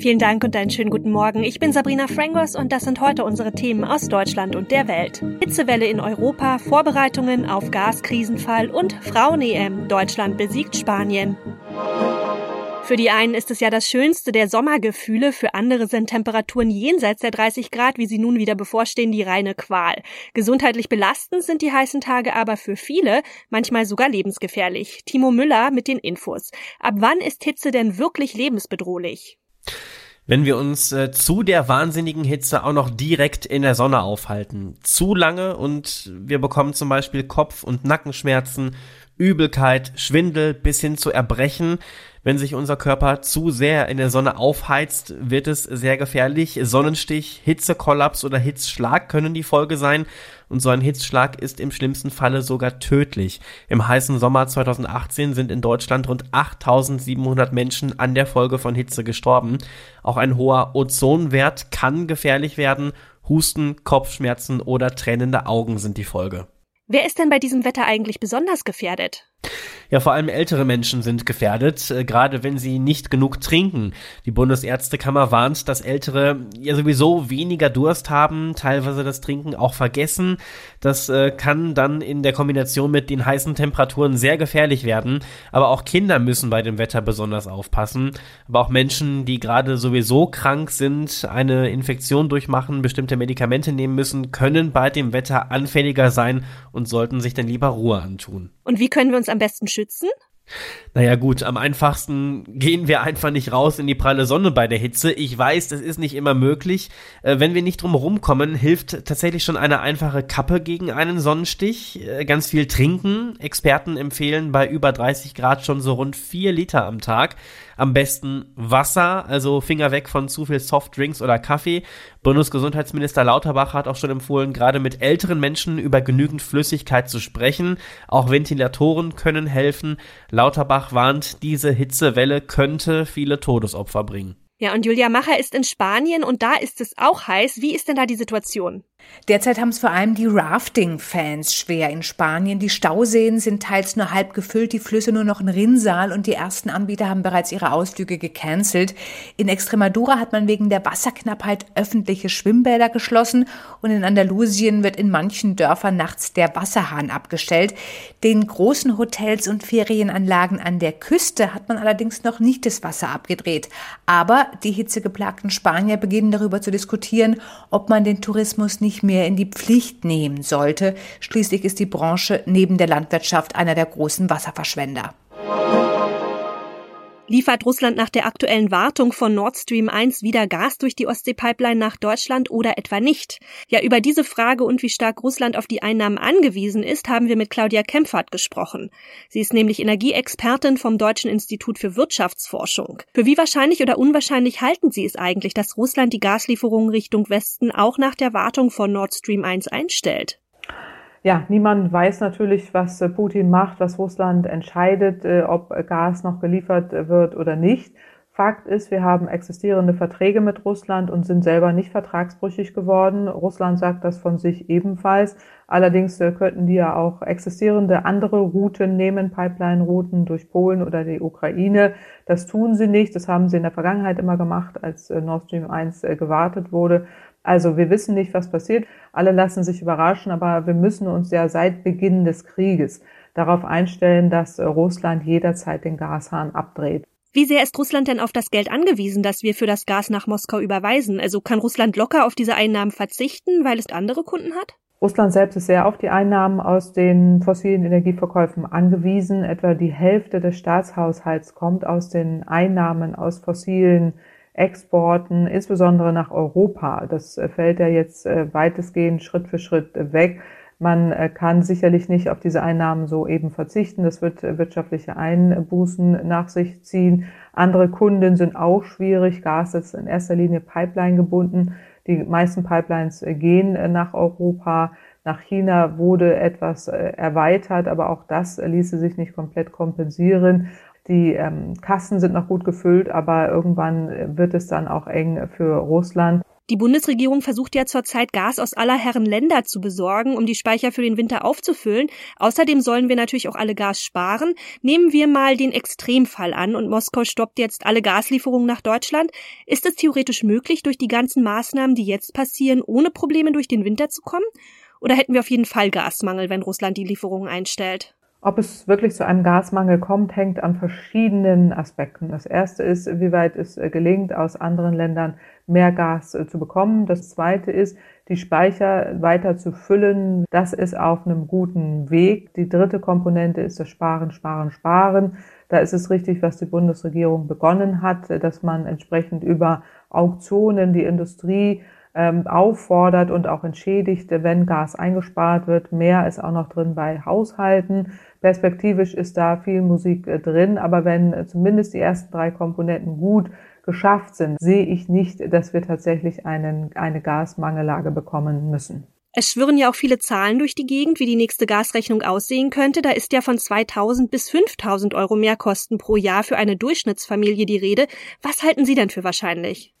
Vielen Dank und einen schönen guten Morgen. Ich bin Sabrina Frangos und das sind heute unsere Themen aus Deutschland und der Welt. Hitzewelle in Europa, Vorbereitungen auf Gaskrisenfall und Frauen-EM. Deutschland besiegt Spanien. Für die einen ist es ja das schönste der Sommergefühle, für andere sind Temperaturen jenseits der 30 Grad, wie sie nun wieder bevorstehen, die reine Qual. Gesundheitlich belastend sind die heißen Tage aber für viele manchmal sogar lebensgefährlich. Timo Müller mit den Infos. Ab wann ist Hitze denn wirklich lebensbedrohlich? Wenn wir uns äh, zu der wahnsinnigen Hitze auch noch direkt in der Sonne aufhalten. Zu lange und wir bekommen zum Beispiel Kopf- und Nackenschmerzen, Übelkeit, Schwindel bis hin zu Erbrechen. Wenn sich unser Körper zu sehr in der Sonne aufheizt, wird es sehr gefährlich. Sonnenstich, Hitzekollaps oder Hitzschlag können die Folge sein. Und so ein Hitzschlag ist im schlimmsten Falle sogar tödlich. Im heißen Sommer 2018 sind in Deutschland rund 8700 Menschen an der Folge von Hitze gestorben. Auch ein hoher Ozonwert kann gefährlich werden. Husten, Kopfschmerzen oder tränende Augen sind die Folge. Wer ist denn bei diesem Wetter eigentlich besonders gefährdet? Ja, vor allem ältere Menschen sind gefährdet, äh, gerade wenn sie nicht genug trinken. Die Bundesärztekammer warnt, dass Ältere ja sowieso weniger Durst haben, teilweise das Trinken auch vergessen. Das äh, kann dann in der Kombination mit den heißen Temperaturen sehr gefährlich werden. Aber auch Kinder müssen bei dem Wetter besonders aufpassen. Aber auch Menschen, die gerade sowieso krank sind, eine Infektion durchmachen, bestimmte Medikamente nehmen müssen, können bei dem Wetter anfälliger sein und sollten sich dann lieber Ruhe antun. Und wie können wir uns am besten schützen? Naja gut, am einfachsten gehen wir einfach nicht raus in die pralle Sonne bei der Hitze. Ich weiß, das ist nicht immer möglich. Äh, wenn wir nicht drum rumkommen, hilft tatsächlich schon eine einfache Kappe gegen einen Sonnenstich. Äh, ganz viel trinken. Experten empfehlen bei über 30 Grad schon so rund 4 Liter am Tag. Am besten Wasser, also Finger weg von zu viel Softdrinks oder Kaffee. Bundesgesundheitsminister Lauterbach hat auch schon empfohlen, gerade mit älteren Menschen über genügend Flüssigkeit zu sprechen. Auch Ventilatoren können helfen. Lauterbach warnt, diese Hitzewelle könnte viele Todesopfer bringen. Ja, und Julia Macher ist in Spanien und da ist es auch heiß. Wie ist denn da die Situation? Derzeit haben es vor allem die Rafting-Fans schwer in Spanien. Die Stauseen sind teils nur halb gefüllt, die Flüsse nur noch ein Rinnsal und die ersten Anbieter haben bereits ihre Ausflüge gecancelt. In Extremadura hat man wegen der Wasserknappheit öffentliche Schwimmbäder geschlossen und in Andalusien wird in manchen Dörfern nachts der Wasserhahn abgestellt. Den großen Hotels und Ferienanlagen an der Küste hat man allerdings noch nicht das Wasser abgedreht. Aber die hitzegeplagten Spanier beginnen darüber zu diskutieren, ob man den Tourismus nicht nicht mehr in die Pflicht nehmen sollte. Schließlich ist die Branche neben der Landwirtschaft einer der großen Wasserverschwender. Liefert Russland nach der aktuellen Wartung von Nord Stream 1 wieder Gas durch die Ostsee-Pipeline nach Deutschland oder etwa nicht? Ja, über diese Frage und wie stark Russland auf die Einnahmen angewiesen ist, haben wir mit Claudia Kempfert gesprochen. Sie ist nämlich Energieexpertin vom Deutschen Institut für Wirtschaftsforschung. Für wie wahrscheinlich oder unwahrscheinlich halten Sie es eigentlich, dass Russland die Gaslieferungen Richtung Westen auch nach der Wartung von Nord Stream 1 einstellt? Ja, niemand weiß natürlich, was äh, Putin macht, was Russland entscheidet, äh, ob Gas noch geliefert äh, wird oder nicht. Fakt ist, wir haben existierende Verträge mit Russland und sind selber nicht vertragsbrüchig geworden. Russland sagt das von sich ebenfalls. Allerdings könnten die ja auch existierende andere Routen nehmen, Pipeline-Routen durch Polen oder die Ukraine. Das tun sie nicht. Das haben sie in der Vergangenheit immer gemacht, als Nord Stream 1 gewartet wurde. Also wir wissen nicht, was passiert. Alle lassen sich überraschen, aber wir müssen uns ja seit Beginn des Krieges darauf einstellen, dass äh, Russland jederzeit den Gashahn abdreht. Wie sehr ist Russland denn auf das Geld angewiesen, das wir für das Gas nach Moskau überweisen? Also kann Russland locker auf diese Einnahmen verzichten, weil es andere Kunden hat? Russland selbst ist sehr auf die Einnahmen aus den fossilen Energieverkäufen angewiesen. Etwa die Hälfte des Staatshaushalts kommt aus den Einnahmen aus fossilen Exporten, insbesondere nach Europa. Das äh, fällt ja jetzt äh, weitestgehend Schritt für Schritt weg. Man äh, kann sicherlich nicht auf diese Einnahmen so eben verzichten. Das wird wirtschaftliche Einbußen nach sich ziehen. Andere Kunden sind auch schwierig. Gas ist in erster Linie Pipeline gebunden. Die meisten Pipelines gehen nach Europa. Nach China wurde etwas erweitert, aber auch das ließe sich nicht komplett kompensieren. Die ähm, Kassen sind noch gut gefüllt, aber irgendwann wird es dann auch eng für Russland. Die Bundesregierung versucht ja zurzeit Gas aus aller Herren Länder zu besorgen, um die Speicher für den Winter aufzufüllen. Außerdem sollen wir natürlich auch alle Gas sparen. Nehmen wir mal den Extremfall an und Moskau stoppt jetzt alle Gaslieferungen nach Deutschland. Ist es theoretisch möglich, durch die ganzen Maßnahmen, die jetzt passieren, ohne Probleme durch den Winter zu kommen? Oder hätten wir auf jeden Fall Gasmangel, wenn Russland die Lieferungen einstellt? Ob es wirklich zu einem Gasmangel kommt, hängt an verschiedenen Aspekten. Das erste ist, wie weit es äh, gelingt, aus anderen Ländern mehr Gas äh, zu bekommen. Das zweite ist, die Speicher weiter zu füllen. Das ist auf einem guten Weg. Die dritte Komponente ist das Sparen, Sparen, Sparen. Da ist es richtig, was die Bundesregierung begonnen hat, dass man entsprechend über Auktionen die Industrie ähm, auffordert und auch entschädigt, wenn Gas eingespart wird. Mehr ist auch noch drin bei Haushalten. Perspektivisch ist da viel Musik äh, drin, aber wenn äh, zumindest die ersten drei Komponenten gut geschafft sind, sehe ich nicht, dass wir tatsächlich einen, eine Gasmangellage bekommen müssen. Es schwirren ja auch viele Zahlen durch die Gegend, wie die nächste Gasrechnung aussehen könnte. Da ist ja von 2000 bis 5000 Euro Mehrkosten pro Jahr für eine Durchschnittsfamilie die Rede. Was halten Sie denn für wahrscheinlich?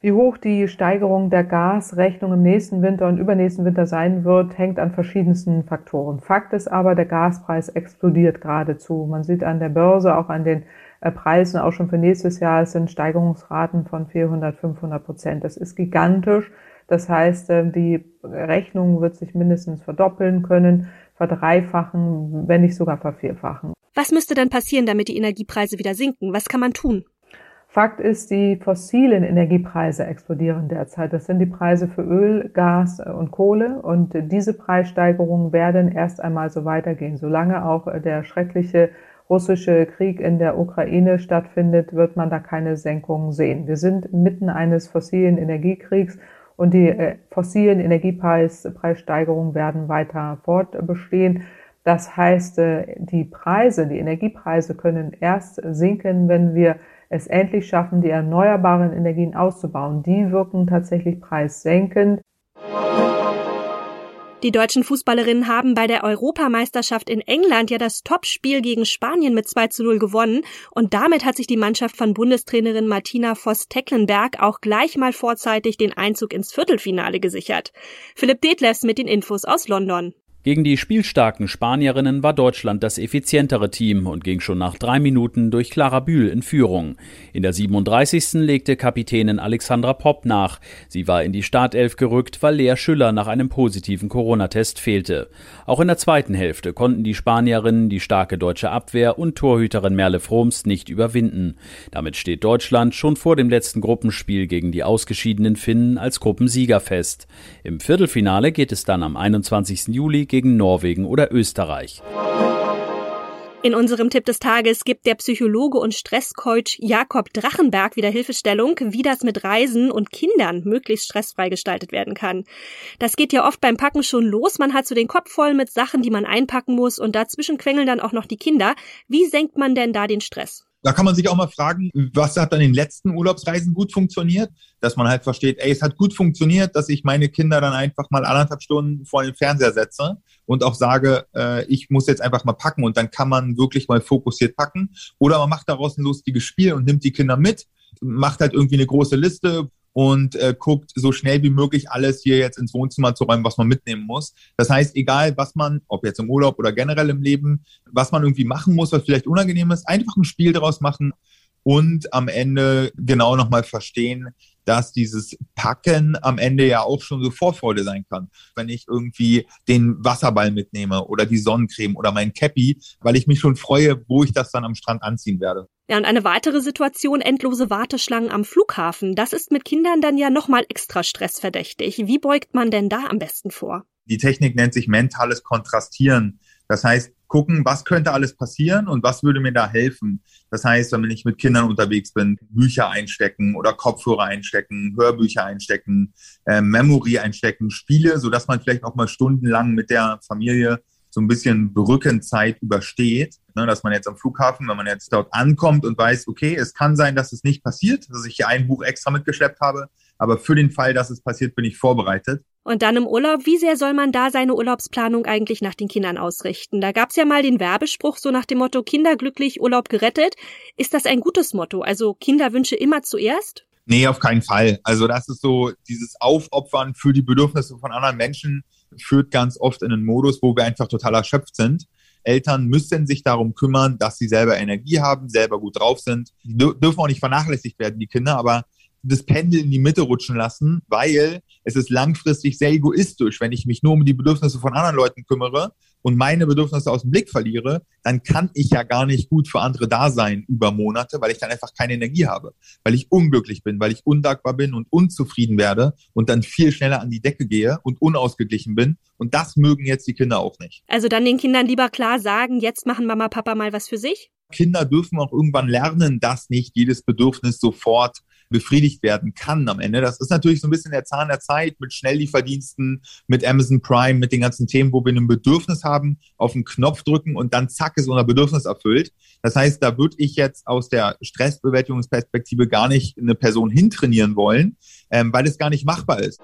Wie hoch die Steigerung der Gasrechnung im nächsten Winter und übernächsten Winter sein wird, hängt an verschiedensten Faktoren. Fakt ist aber, der Gaspreis explodiert geradezu. Man sieht an der Börse, auch an den äh, Preisen, auch schon für nächstes Jahr, es sind Steigerungsraten von 400, 500 Prozent. Das ist gigantisch. Das heißt, äh, die Rechnung wird sich mindestens verdoppeln können, verdreifachen, wenn nicht sogar vervierfachen. Was müsste dann passieren, damit die Energiepreise wieder sinken? Was kann man tun? Fakt ist, die fossilen Energiepreise explodieren derzeit. Das sind die Preise für Öl, Gas und Kohle. Und diese Preissteigerungen werden erst einmal so weitergehen. Solange auch der schreckliche russische Krieg in der Ukraine stattfindet, wird man da keine Senkungen sehen. Wir sind mitten eines fossilen Energiekriegs und die äh, fossilen Energiepreissteigerungen werden weiter fortbestehen. Das heißt, äh, die Preise, die Energiepreise können erst sinken, wenn wir es endlich schaffen, die erneuerbaren Energien auszubauen. Die wirken tatsächlich preissenkend. Die deutschen Fußballerinnen haben bei der Europameisterschaft in England ja das Topspiel gegen Spanien mit 2 zu 0 gewonnen und damit hat sich die Mannschaft von Bundestrainerin Martina Voss-Tecklenberg auch gleich mal vorzeitig den Einzug ins Viertelfinale gesichert. Philipp Detlefs mit den Infos aus London. Gegen die spielstarken Spanierinnen war Deutschland das effizientere Team und ging schon nach drei Minuten durch Clara Bühl in Führung. In der 37. legte Kapitänin Alexandra Popp nach. Sie war in die Startelf gerückt, weil Lea Schüller nach einem positiven Corona-Test fehlte. Auch in der zweiten Hälfte konnten die Spanierinnen die starke deutsche Abwehr und Torhüterin Merle Froms nicht überwinden. Damit steht Deutschland schon vor dem letzten Gruppenspiel gegen die ausgeschiedenen Finnen als Gruppensieger fest. Im Viertelfinale geht es dann am 21. Juli gegen gegen Norwegen oder Österreich. In unserem Tipp des Tages gibt der Psychologe und Stresscoach Jakob Drachenberg wieder Hilfestellung, wie das mit Reisen und Kindern möglichst stressfrei gestaltet werden kann. Das geht ja oft beim Packen schon los. Man hat so den Kopf voll mit Sachen, die man einpacken muss und dazwischen quengeln dann auch noch die Kinder. Wie senkt man denn da den Stress? Da kann man sich auch mal fragen, was hat dann in den letzten Urlaubsreisen gut funktioniert, dass man halt versteht, ey, es hat gut funktioniert, dass ich meine Kinder dann einfach mal anderthalb Stunden vor den Fernseher setze und auch sage, äh, ich muss jetzt einfach mal packen und dann kann man wirklich mal fokussiert packen. Oder man macht daraus ein lustiges Spiel und nimmt die Kinder mit, macht halt irgendwie eine große Liste, und äh, guckt so schnell wie möglich alles hier jetzt ins Wohnzimmer zu räumen, was man mitnehmen muss. Das heißt, egal was man, ob jetzt im Urlaub oder generell im Leben, was man irgendwie machen muss, was vielleicht unangenehm ist, einfach ein Spiel daraus machen und am Ende genau nochmal verstehen, dass dieses Packen am Ende ja auch schon so Vorfreude sein kann. Wenn ich irgendwie den Wasserball mitnehme oder die Sonnencreme oder mein Cappy, weil ich mich schon freue, wo ich das dann am Strand anziehen werde. Ja, und eine weitere Situation, endlose Warteschlangen am Flughafen. Das ist mit Kindern dann ja nochmal extra stressverdächtig. Wie beugt man denn da am besten vor? Die Technik nennt sich mentales Kontrastieren. Das heißt, gucken, was könnte alles passieren und was würde mir da helfen. Das heißt, wenn ich mit Kindern unterwegs bin, Bücher einstecken oder Kopfhörer einstecken, Hörbücher einstecken, äh, Memory einstecken, Spiele, so dass man vielleicht auch mal stundenlang mit der Familie so ein bisschen Brückenzeit übersteht, ne, dass man jetzt am Flughafen, wenn man jetzt dort ankommt und weiß, okay, es kann sein, dass es nicht passiert, dass ich hier ein Buch extra mitgeschleppt habe, aber für den Fall, dass es passiert, bin ich vorbereitet. Und dann im Urlaub, wie sehr soll man da seine Urlaubsplanung eigentlich nach den Kindern ausrichten? Da gab's ja mal den Werbespruch so nach dem Motto Kinder glücklich, Urlaub gerettet. Ist das ein gutes Motto? Also Kinderwünsche immer zuerst? Nee, auf keinen Fall. Also das ist so, dieses Aufopfern für die Bedürfnisse von anderen Menschen führt ganz oft in einen Modus, wo wir einfach total erschöpft sind. Eltern müssen sich darum kümmern, dass sie selber Energie haben, selber gut drauf sind. Die dürfen auch nicht vernachlässigt werden, die Kinder, aber das Pendel in die Mitte rutschen lassen, weil es ist langfristig sehr egoistisch, wenn ich mich nur um die Bedürfnisse von anderen Leuten kümmere und meine Bedürfnisse aus dem Blick verliere, dann kann ich ja gar nicht gut für andere da sein über Monate, weil ich dann einfach keine Energie habe, weil ich unglücklich bin, weil ich undankbar bin und unzufrieden werde und dann viel schneller an die Decke gehe und unausgeglichen bin. Und das mögen jetzt die Kinder auch nicht. Also dann den Kindern lieber klar sagen, jetzt machen Mama, Papa mal was für sich? Kinder dürfen auch irgendwann lernen, dass nicht jedes Bedürfnis sofort befriedigt werden kann am Ende. Das ist natürlich so ein bisschen der Zahn der Zeit mit Schnelllieferdiensten, mit Amazon Prime, mit den ganzen Themen, wo wir ein Bedürfnis haben, auf den Knopf drücken und dann zack ist unser Bedürfnis erfüllt. Das heißt, da würde ich jetzt aus der Stressbewältigungsperspektive gar nicht eine Person hintrainieren wollen, ähm, weil es gar nicht machbar ist.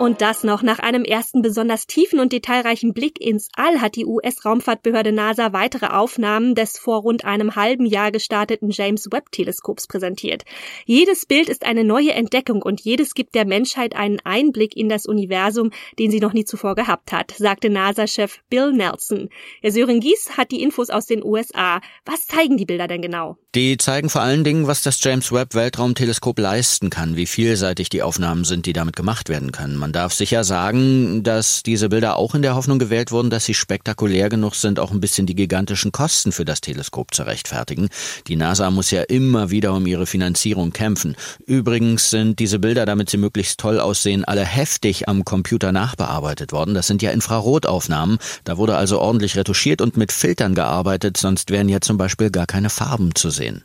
Und das noch nach einem ersten besonders tiefen und detailreichen Blick ins All hat die US-Raumfahrtbehörde NASA weitere Aufnahmen des vor rund einem halben Jahr gestarteten James Webb-Teleskops präsentiert. Jedes Bild ist eine neue Entdeckung und jedes gibt der Menschheit einen Einblick in das Universum, den sie noch nie zuvor gehabt hat, sagte NASA-Chef Bill Nelson. Herr Sören Gies hat die Infos aus den USA. Was zeigen die Bilder denn genau? Die zeigen vor allen Dingen, was das James Webb Weltraumteleskop leisten kann, wie vielseitig die Aufnahmen sind, die damit gemacht werden können. Man darf sicher sagen, dass diese Bilder auch in der Hoffnung gewählt wurden, dass sie spektakulär genug sind, auch ein bisschen die gigantischen Kosten für das Teleskop zu rechtfertigen. Die NASA muss ja immer wieder um ihre Finanzierung kämpfen. Übrigens sind diese Bilder, damit sie möglichst toll aussehen, alle heftig am Computer nachbearbeitet worden. Das sind ja Infrarotaufnahmen. Da wurde also ordentlich retuschiert und mit Filtern gearbeitet, sonst wären ja zum Beispiel gar keine Farben zu sehen.